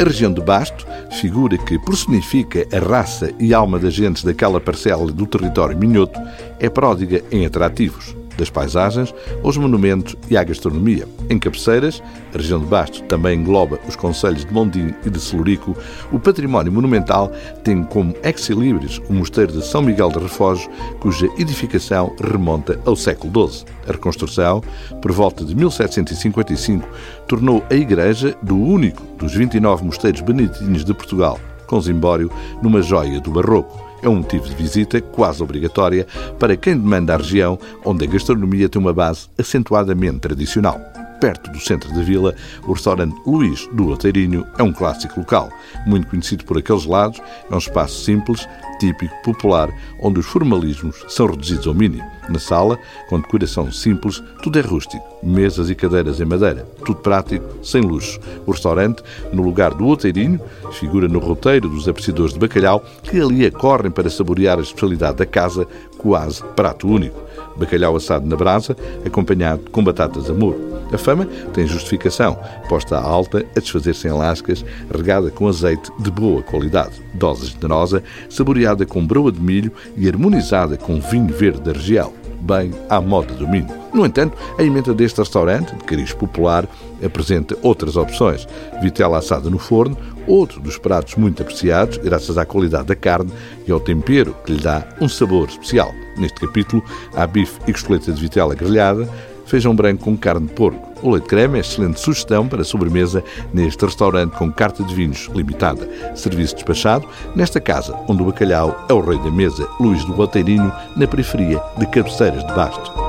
A região de Basto, figura que personifica a raça e alma das gentes daquela parcela do território minhoto, é pródiga em atrativos das paisagens aos monumentos e à gastronomia. Em Cabeceiras, a região de Bastos também engloba os concelhos de Mondim e de Celurico, o património monumental tem como ex-libris o mosteiro de São Miguel de Refogio, cuja edificação remonta ao século XII. A reconstrução, por volta de 1755, tornou a igreja do único dos 29 mosteiros beneditinos de Portugal, com Zimbório, numa joia do barroco é um motivo de visita quase obrigatória para quem demanda a região onde a gastronomia tem uma base acentuadamente tradicional. Perto do centro da vila, o restaurante Luís do Outeirinho é um clássico local, muito conhecido por aqueles lados, é um espaço simples, típico, popular, onde os formalismos são reduzidos ao mínimo. Na sala, com decoração simples, tudo é rústico, mesas e cadeiras em madeira, tudo prático, sem luxo. O restaurante, no lugar do Outeirinho, figura no roteiro dos apreciadores de bacalhau que ali acorrem para saborear a especialidade da casa, quase prato único. Bacalhau assado na brasa, acompanhado com batatas a muro. A fama tem justificação, posta à alta a desfazer-se em lascas, regada com azeite de boa qualidade, dose generosa, saboreada com broa de milho e harmonizada com vinho verde da região, bem à moda do milho. No entanto, a emenda deste restaurante, de cariz popular, apresenta outras opções. Vitela assada no forno, outro dos pratos muito apreciados, graças à qualidade da carne e ao tempero que lhe dá um sabor especial. Neste capítulo, há bife e costeleta de vitela grelhada, feijão branco com carne de porco. O leite creme é excelente sugestão para sobremesa neste restaurante com carta de vinhos limitada. Serviço despachado nesta casa, onde o bacalhau é o rei da mesa, Luís do Boteirinho, na periferia de Cabeceiras de Basto.